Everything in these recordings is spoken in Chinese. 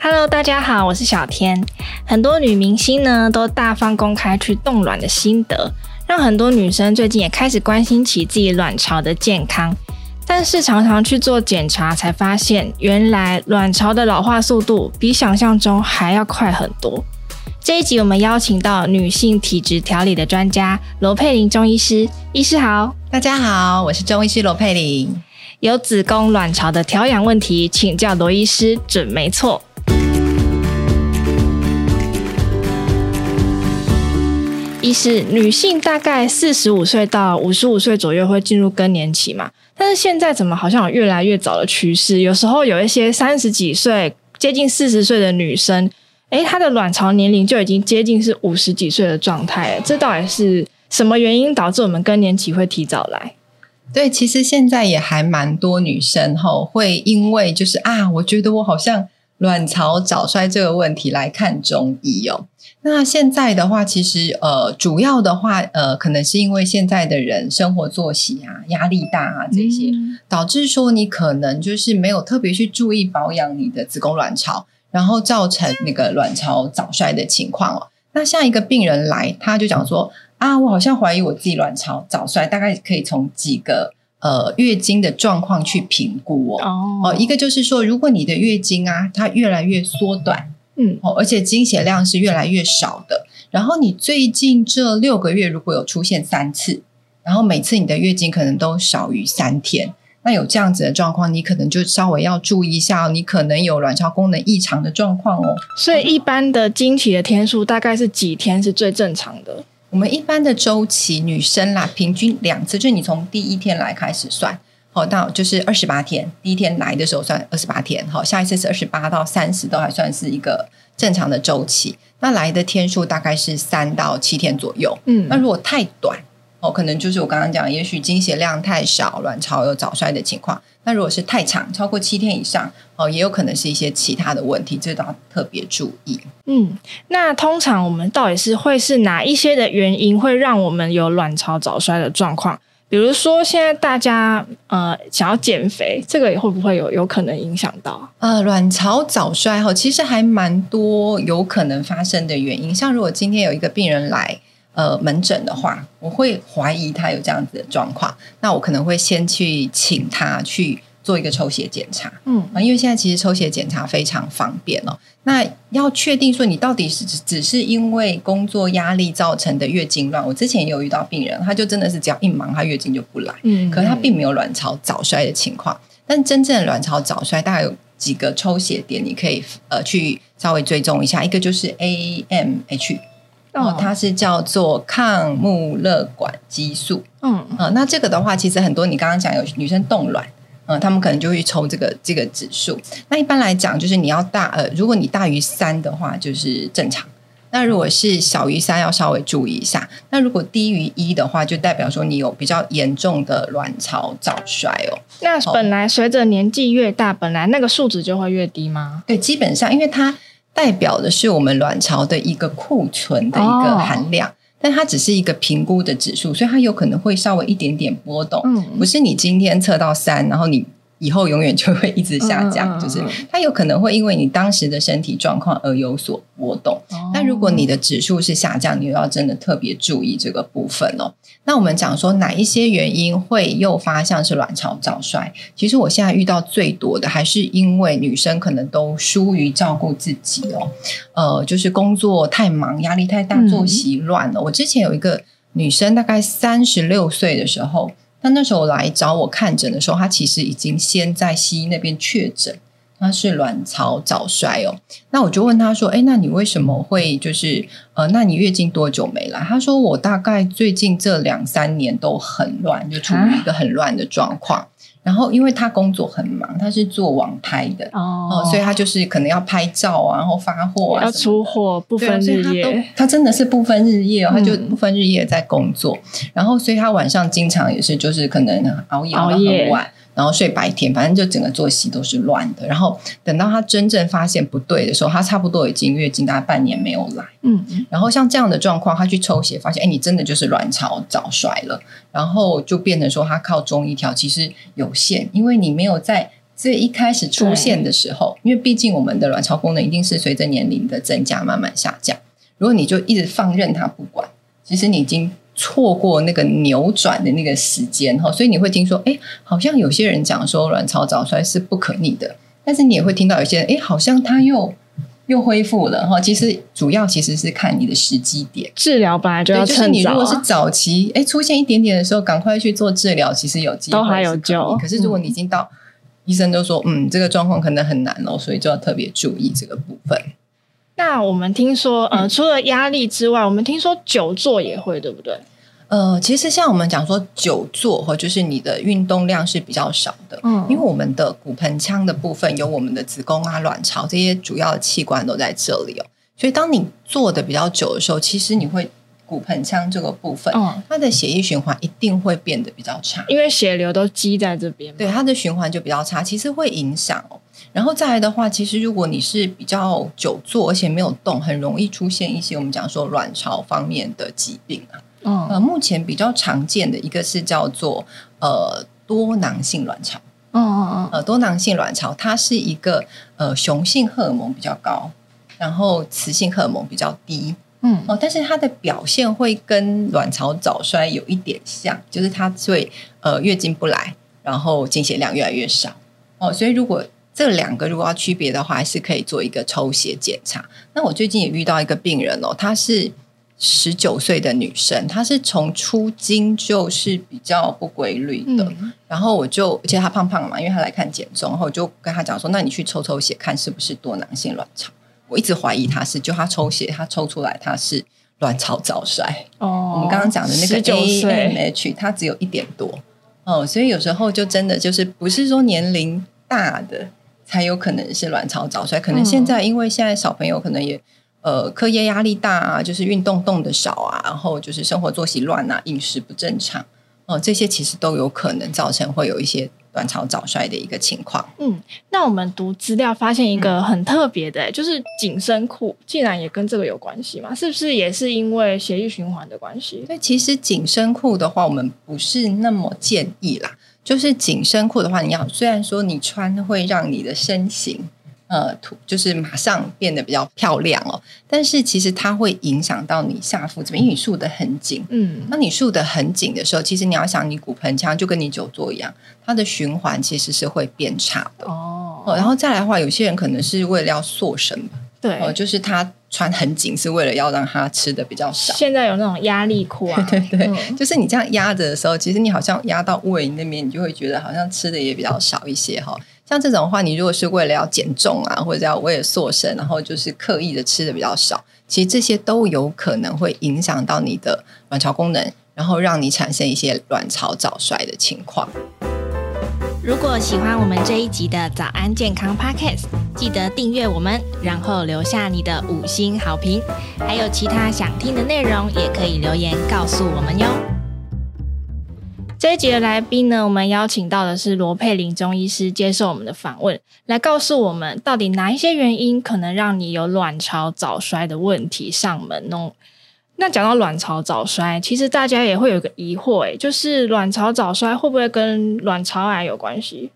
Hello，大家好，我是小天。很多女明星呢都大方公开去冻卵的心得，让很多女生最近也开始关心起自己卵巢的健康。但是常常去做检查，才发现原来卵巢的老化速度比想象中还要快很多。这一集我们邀请到女性体质调理的专家罗佩玲中医师，医师好，大家好，我是中医师罗佩玲。有子宫卵巢的调养问题，请教罗医师准没错。医师，女性大概四十五岁到五十五岁左右会进入更年期嘛？但是现在怎么好像有越来越早的趋势？有时候有一些三十几岁、接近四十岁的女生，诶，她的卵巢年龄就已经接近是五十几岁的状态。这到底是什么原因导致我们更年期会提早来？对，其实现在也还蛮多女生吼会因为就是啊，我觉得我好像卵巢早衰这个问题来看中医哦。那现在的话，其实呃，主要的话呃，可能是因为现在的人生活作息啊、压力大啊这些，嗯、导致说你可能就是没有特别去注意保养你的子宫卵巢，然后造成那个卵巢早衰的情况哦。那下一个病人来，他就讲说啊，我好像怀疑我自己卵巢早衰，大概可以从几个呃月经的状况去评估哦。哦，哦，一个就是说，如果你的月经啊，它越来越缩短。嗯，哦，而且经血量是越来越少的。然后你最近这六个月如果有出现三次，然后每次你的月经可能都少于三天，那有这样子的状况，你可能就稍微要注意一下，你可能有卵巢功能异常的状况哦。所以一般的经期的天数大概是几天是最正常的？我们一般的周期，女生啦，平均两次，就是你从第一天来开始算。好，到就是二十八天，第一天来的时候算二十八天，好，下一次是二十八到三十，都还算是一个正常的周期。那来的天数大概是三到七天左右，嗯，那如果太短，哦，可能就是我刚刚讲，也许经血量太少，卵巢有早衰的情况。那如果是太长，超过七天以上，哦，也有可能是一些其他的问题，这都要特别注意。嗯，那通常我们到底是会是哪一些的原因会让我们有卵巢早衰的状况？比如说，现在大家呃想要减肥，这个也会不会有有可能影响到？呃，卵巢早衰哈，其实还蛮多有可能发生的原因。像如果今天有一个病人来呃门诊的话，我会怀疑他有这样子的状况，那我可能会先去请他去。做一个抽血检查，嗯，因为现在其实抽血检查非常方便哦。那要确定说你到底是只是因为工作压力造成的月经乱，我之前也有遇到病人，他就真的是只要一忙，他月经就不来，嗯，可是他并没有卵巢早衰的情况。但真正的卵巢早衰大概有几个抽血点，你可以呃去稍微追踪一下。一个就是 AMH，哦，它是叫做抗穆勒管激素，嗯，呃，那这个的话，其实很多你刚刚讲有女生冻卵。嗯，他们可能就会抽这个这个指数。那一般来讲，就是你要大呃，如果你大于三的话，就是正常。那如果是小于三，要稍微注意一下。那如果低于一的话，就代表说你有比较严重的卵巢早衰哦。那本来随着年纪越大，本来那个数值就会越低吗？对，基本上，因为它代表的是我们卵巢的一个库存的一个含量。哦但它只是一个评估的指数，所以它有可能会稍微一点点波动。嗯，不是你今天测到三，然后你。以后永远就会一直下降，就是它有可能会因为你当时的身体状况而有所波动。那如果你的指数是下降，你要真的特别注意这个部分哦。那我们讲说哪一些原因会诱发像是卵巢早衰？其实我现在遇到最多的还是因为女生可能都疏于照顾自己哦，呃，就是工作太忙，压力太大，作息乱了。我之前有一个女生，大概三十六岁的时候。他那时候来找我看诊的时候，他其实已经先在西医那边确诊，他是卵巢早衰哦。那我就问他说：“哎，那你为什么会就是呃，那你月经多久没来？”他说：“我大概最近这两三年都很乱，就处于一个很乱的状况。啊”然后，因为他工作很忙，他是做网拍的哦、呃，所以他就是可能要拍照啊，然后发货啊，要出货，不分日夜。他，他真的是不分日夜哦，他就不分日夜在工作。嗯、然后，所以他晚上经常也是就是可能熬夜熬到很晚。然后睡白天，反正就整个作息都是乱的。然后等到他真正发现不对的时候，他差不多已经月经大概半年没有来。嗯嗯。然后像这样的状况，他去抽血发现，哎，你真的就是卵巢早衰了。然后就变成说，他靠中医调其实有限，因为你没有在所以一开始出现的时候，因为毕竟我们的卵巢功能一定是随着年龄的增加慢慢下降。如果你就一直放任它不管，其实你已经错过那个扭转的那个时间哈。所以你会听说，哎，好像有些人讲说卵巢早衰是不可逆的，但是你也会听到有些人，哎，好像他又又恢复了哈。其实主要其实是看你的时机点，治疗本来就要趁早。就是你如果是早期，哎，出现一点点的时候，赶快去做治疗，其实有机会都还有救。可是如果你已经到，嗯医生都说，嗯，这个状况可能很难哦，所以就要特别注意这个部分。那我们听说，呃，除了压力之外，嗯、我们听说久坐也会，对不对？呃，其实像我们讲说久坐，或就是你的运动量是比较少的，嗯，因为我们的骨盆腔的部分有我们的子宫啊、卵巢这些主要的器官都在这里哦，所以当你坐的比较久的时候，其实你会。骨盆腔这个部分，嗯，它的血液循环一定会变得比较差，因为血流都积在这边，对，它的循环就比较差，其实会影响哦。然后再来的话，其实如果你是比较久坐而且没有动，很容易出现一些我们讲说卵巢方面的疾病啊。嗯，呃，目前比较常见的一个是叫做呃多囊性卵巢。嗯嗯嗯，呃多囊性卵巢，它是一个呃雄性荷尔蒙比较高，然后雌性荷尔蒙比较低。嗯哦，但是它的表现会跟卵巢早衰有一点像，就是它会呃月经不来，然后经血量越来越少哦。所以如果这两个如果要区别的话，还是可以做一个抽血检查。那我最近也遇到一个病人哦，她是十九岁的女生，她是从出经就是比较不规律的，嗯、然后我就而且她胖胖嘛，因为她来看减重，然后我就跟她讲说，那你去抽抽血看是不是多囊性卵巢。我一直怀疑他是，就他抽血，他抽出来他是卵巢早衰。哦，我们刚刚讲的那个 AMH，它只有一点多。哦，所以有时候就真的就是不是说年龄大的才有可能是卵巢早衰，可能现在因为现在小朋友可能也呃课业压力大啊，就是运动动的少啊，然后就是生活作息乱啊，饮食不正常哦，这些其实都有可能造成会有一些。卵巢早衰的一个情况。嗯，那我们读资料发现一个很特别的，就是紧身裤竟然也跟这个有关系吗？是不是也是因为血液循环的关系？那其实紧身裤的话，我们不是那么建议啦。就是紧身裤的话，你要虽然说你穿会让你的身形。呃，图就是马上变得比较漂亮哦，但是其实它会影响到你下腹这边，因为你束得很紧。嗯，那你束得很紧的时候，其实你要想，你骨盆腔就跟你久坐一样，它的循环其实是会变差的哦。然后再来的话，有些人可能是为了要塑身吧，对，哦，就是他穿很紧是为了要让他吃的比较少。现在有那种压力裤啊，对对对，嗯，就是你这样压着的时候，其实你好像压到胃那边，你就会觉得好像吃的也比较少一些哈。像这种的话，你如果是为了要减重啊，或者要为了塑身，然后就是刻意的吃的比较少，其实这些都有可能会影响到你的卵巢功能，然后让你产生一些卵巢早衰的情况。如果喜欢我们这一集的早安健康 Podcast，记得订阅我们，然后留下你的五星好评。还有其他想听的内容，也可以留言告诉我们哟。这一集的来宾呢，我们邀请到的是罗佩玲中医师接受我们的访问，来告诉我们到底哪一些原因可能让你有卵巢早衰的问题上门哦。那讲到卵巢早衰，其实大家也会有个疑惑，诶，就是卵巢早衰会不会跟卵巢癌有关系？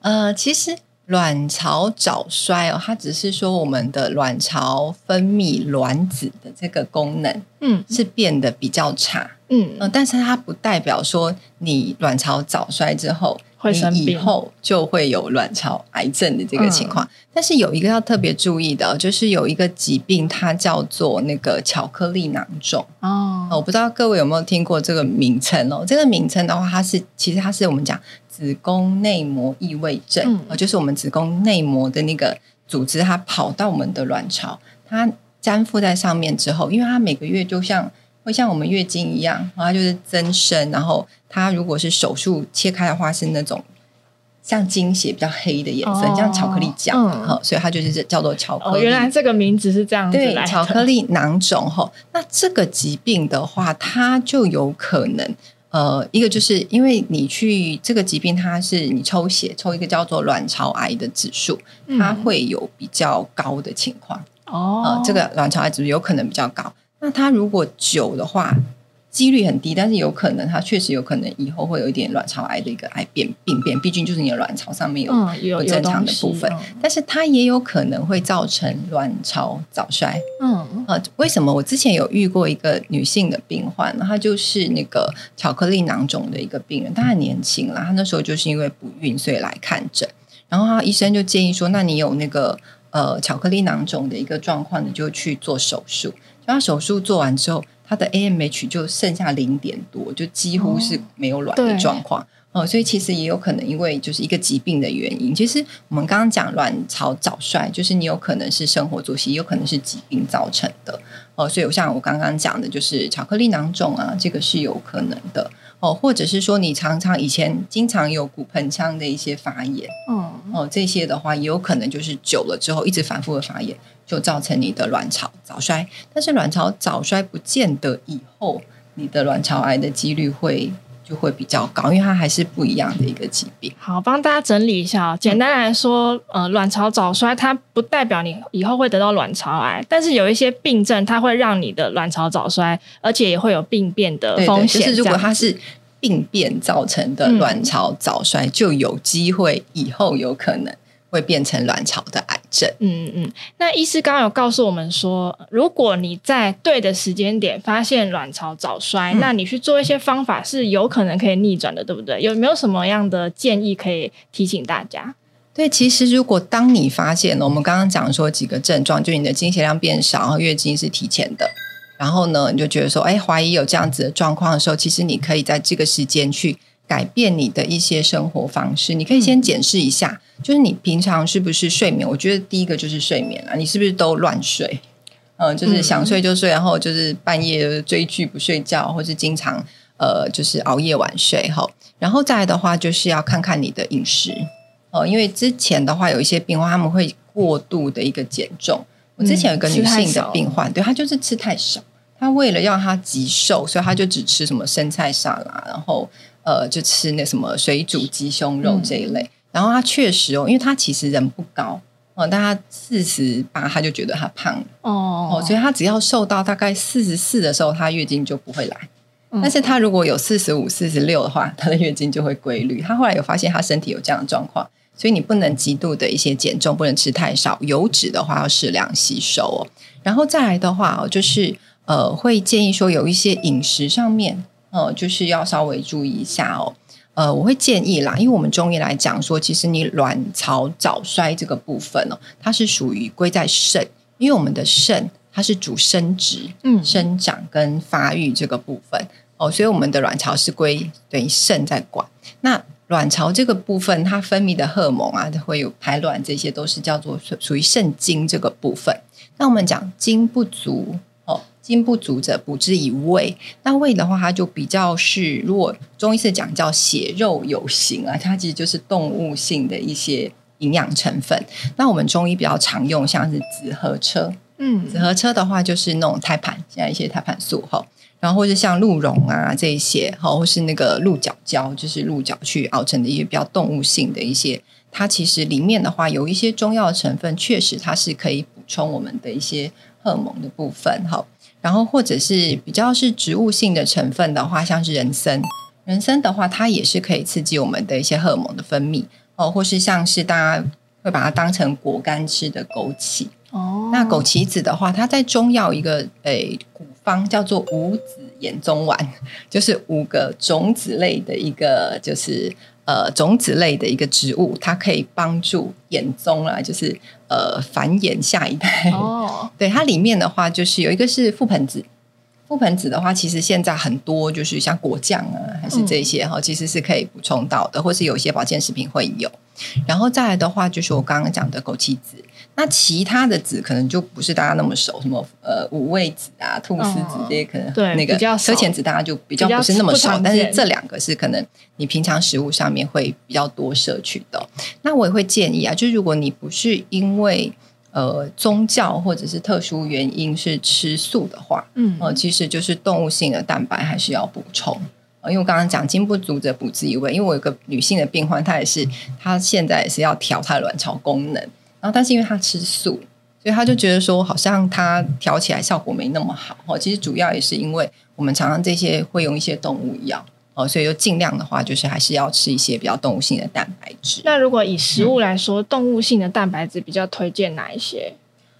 呃，其实卵巢早衰哦，它只是说我们的卵巢分泌卵子的这个功能，嗯，是变得比较差。嗯、呃，但是它不代表说你卵巢早衰之后，会生病，你以后就会有卵巢癌症的这个情况。嗯、但是有一个要特别注意的，就是有一个疾病，它叫做那个巧克力囊肿。哦、呃，我不知道各位有没有听过这个名称哦？这个名称的话，它是其实它是我们讲子宫内膜异位症，就是我们子宫内膜的那个组织，它跑到我们的卵巢，它粘附在上面之后，因为它每个月就像。会像我们月经一样，然后它就是增生，然后它如果是手术切开的话，是那种像经血比较黑的颜色，哦、像巧克力酱，哈、嗯，所以它就是叫做巧克力。哦、原来这个名字是这样子。对，巧克力囊肿哈。那这个疾病的话，它就有可能，呃，一个就是因为你去这个疾病，它是你抽血抽一个叫做卵巢癌的指数，它会有比较高的情况。哦、呃，这个卵巢癌指数有可能比较高。那它如果久的话，几率很低，但是有可能它确实有可能以后会有一点卵巢癌的一个癌变病变，毕竟就是你的卵巢上面有、嗯、有，有正常的部分，嗯、但是它也有可能会造成卵巢早衰。嗯，呃，为什么？我之前有遇过一个女性的病患，她就是那个巧克力囊肿的一个病人，她很年轻啦，她那时候就是因为不孕所以来看诊，然后她医生就建议说，那你有那个呃巧克力囊肿的一个状况，你就去做手术。就她手术做完之后。他的 AMH 就剩下零点多，就几乎是没有卵的状况哦，所以其实也有可能因为就是一个疾病的原因。其实我们刚刚讲卵巢早衰，就是你有可能是生活作息，有可能是疾病造成的哦。所以像我刚刚讲的，就是巧克力囊肿啊，这个是有可能的。哦，或者是说你常常以前经常有骨盆腔的一些发炎，嗯，哦，这些的话也有可能就是久了之后一直反复的发炎，就造成你的卵巢早衰。但是卵巢早衰不见得以后你的卵巢癌的几率会就会比较高，因为它还是不一样的一个疾病。好，帮大家整理一下，简单来说，呃，卵巢早衰它不代表你以后会得到卵巢癌，但是有一些病症它会让你的卵巢早衰，而且也会有病变的风险。对对，就是如果它是病变造成的卵巢早衰，就有机会以后有可能会变成卵巢的癌症。嗯嗯，那医师刚刚有告诉我们说，如果你在对的时间点发现卵巢早衰，嗯，那你去做一些方法是有可能可以逆转的，对不对？有没有什么样的建议可以提醒大家？对，其实如果当你发现了，我们刚刚讲说几个症状，就你的经血量变少，然后月经是提前的。然后呢，你就觉得说，哎，怀疑有这样子的状况的时候，其实你可以在这个时间去改变你的一些生活方式。你可以先检视一下，就是你平常是不是睡眠？我觉得第一个就是睡眠啊，你是不是都乱睡？嗯，就是想睡就睡，然后就是半夜追剧不睡觉，或是经常呃，就是熬夜晚睡哈。然后再来的话，就是要看看你的饮食哦，因为之前的话有一些病患他们会过度的一个减重。我之前有一个女性的病患，对，她就是吃太少。她为了要她极瘦，所以她就只吃什么生菜沙拉，然后呃，就吃那什么水煮鸡胸肉这一类。嗯、然后他确实哦，因为他其实人不高哦，但他四十八，他就觉得他胖了哦，哦，所以他只要瘦到大概四十四的时候，他月经就不会来。嗯、但是他如果有四十五、四十六的话，他的月经就会规律。他后来有发现他身体有这样的状况，所以你不能极度的一些减重，不能吃太少，油脂的话要适量吸收哦。然后再来的话哦，就是。呃，会建议说有一些饮食上面，呃，就是要稍微注意一下哦。呃，我会建议啦，因为我们中医来讲说，其实你卵巢早衰这个部分哦，它是属于归在肾，因为我们的肾它是主生殖、嗯，生长跟发育这个部分哦，所以我们的卵巢是归等于肾在管。那卵巢这个部分，它分泌的荷尔蒙啊，会有排卵，这些都是叫做属于肾精这个部分。那我们讲精不足。精不足者，补之以胃。那胃的话，它就比较是，如果中医是讲叫血肉有形啊，它其实就是动物性的一些营养成分。那我们中医比较常用，像是紫河车，嗯，紫河车的话就是那种胎盘，现在一些胎盘素哈，然后或者像鹿茸啊这一些，哈，或是那个鹿角胶，就是鹿角去熬成的一些比较动物性的一些，它其实里面的话有一些中药成分，确实它是可以补充我们的一些荷尔蒙的部分，哈。然后或者是比较是植物性的成分的话，像是人参，人参的话，它也是可以刺激我们的一些荷尔蒙的分泌哦，或是像是大家会把它当成果干吃的枸杞哦。那枸杞子的话，它在中药一个诶古方叫做五子衍宗丸，就是五个种子类的一个就是。呃，种子类的一个植物，它可以帮助衍宗啊，就是呃繁衍下一代。哦，对，它里面的话就是有一个是覆盆子，覆盆子的话，其实现在很多就是像果酱啊，还是这些哈，嗯、其实是可以补充到的，或是有一些保健食品会有。然后再来的话，就是我刚刚讲的枸杞子。那其他的子可能就不是大家那么熟，什么呃五味子啊、菟丝子这些，可能那个车前子大家就比较不是那么熟。但是这两个是可能你平常食物上面会比较多摄取的。那我也会建议啊，就是如果你不是因为呃宗教或者是特殊原因是吃素的话，嗯，呃，其实就是动物性的蛋白还是要补充。因为我刚刚讲精不足则补之以胃，因为我有个女性的病患，她也是她现在也是要调她的卵巢功能。然后，但是因为他吃素，所以他就觉得说，好像他调起来效果没那么好。哦，其实主要也是因为我我们常常这些会用一些动物药哦，所以就尽量的话，就是还是要吃一些比较动物性的蛋白质。那如果以食物来说，嗯、动物性的蛋白质比较推荐哪一些？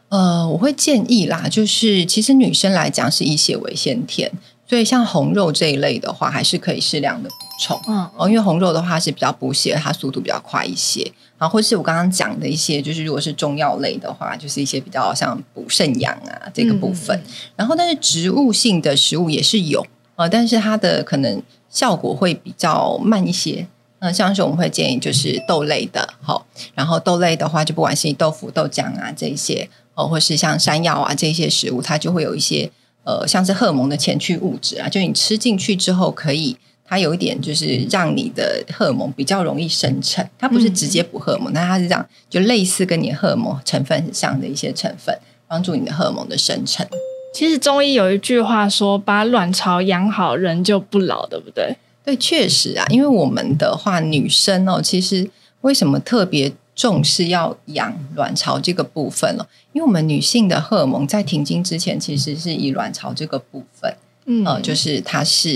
呃，我会建议啦，就是其实女生来讲是以血为先天，所以像红肉这一类的话，还是可以适量的补充。嗯，哦，因为红肉的话是比较补血，它速度比较快一些。然后或是我刚刚讲的一些，就是如果是中药类的话，就是一些比较像补肾阳啊这个部分。嗯、然后，但是植物性的食物也是有，呃，但是它的可能效果会比较慢一些。嗯、呃，像是我们会建议就是豆类的，好、哦，然后豆类的话，就不管是豆腐、豆浆啊这一些。哦，或是像山药啊这些食物，它就会有一些呃，像是荷尔蒙的前驱物质啊，就你吃进去之后，可以它有一点就是让你的荷尔蒙比较容易生成。它不是直接补荷尔蒙，但、嗯、它是这样，就类似跟你荷尔蒙成分很像的一些成分，帮助你的荷尔蒙的生成。其实中医有一句话说：“把卵巢养好，人就不老”，对不对？对，确实啊，因为我们的话，女生哦，其实为什么特别？重视要养卵巢这个部分了，因为我们女性的荷尔蒙在停经之前，其实是以卵巢这个部分，嗯，呃，就是它是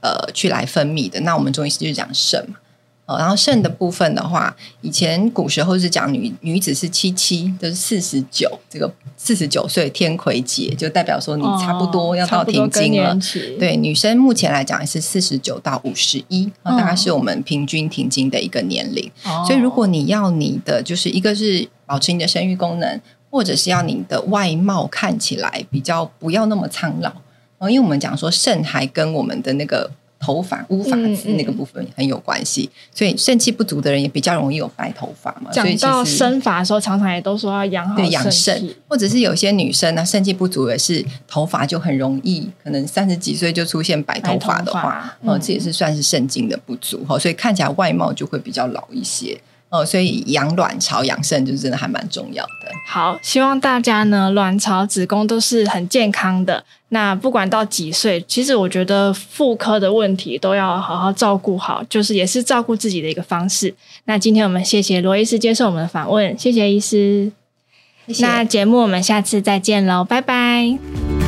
呃去来分泌的。那我们中医师就是讲肾嘛。呃，然后肾的部分的话，以前古时候是讲女女子是七七，就是四十九，这个四十九岁天癸竭，就代表说你差不多要到停经了。哦、对，女生目前来讲也是四十九到五十一，大概是我们平均停经的一个年龄。哦、所以如果你要你的就是一个是保持你的生育功能，或者是要你的外貌看起来比较不要那么苍老，哦，因为我们讲说肾还跟我们的那个。头发乌发质那个部分很有关系，嗯嗯、所以肾气不足的人也比较容易有白头发嘛。讲到生发的时候，常常也都说要养好对养肾，或者是有些女生呢，肾气不足也是头发就很容易，可能三十几岁就出现白头发的话，哦、嗯，这也是算是肾精的不足哈，所以看起来外貌就会比较老一些。哦，所以养卵巢、养肾就真的还蛮重要的。好，希望大家呢，卵巢、子宫都是很健康的。那不管到几岁，其实我觉得妇科的问题都要好好照顾好，就是也是照顾自己的一个方式。那今天我们谢谢罗医师接受我们的访问，谢谢医师。谢谢。那节目我们下次再见喽，拜拜。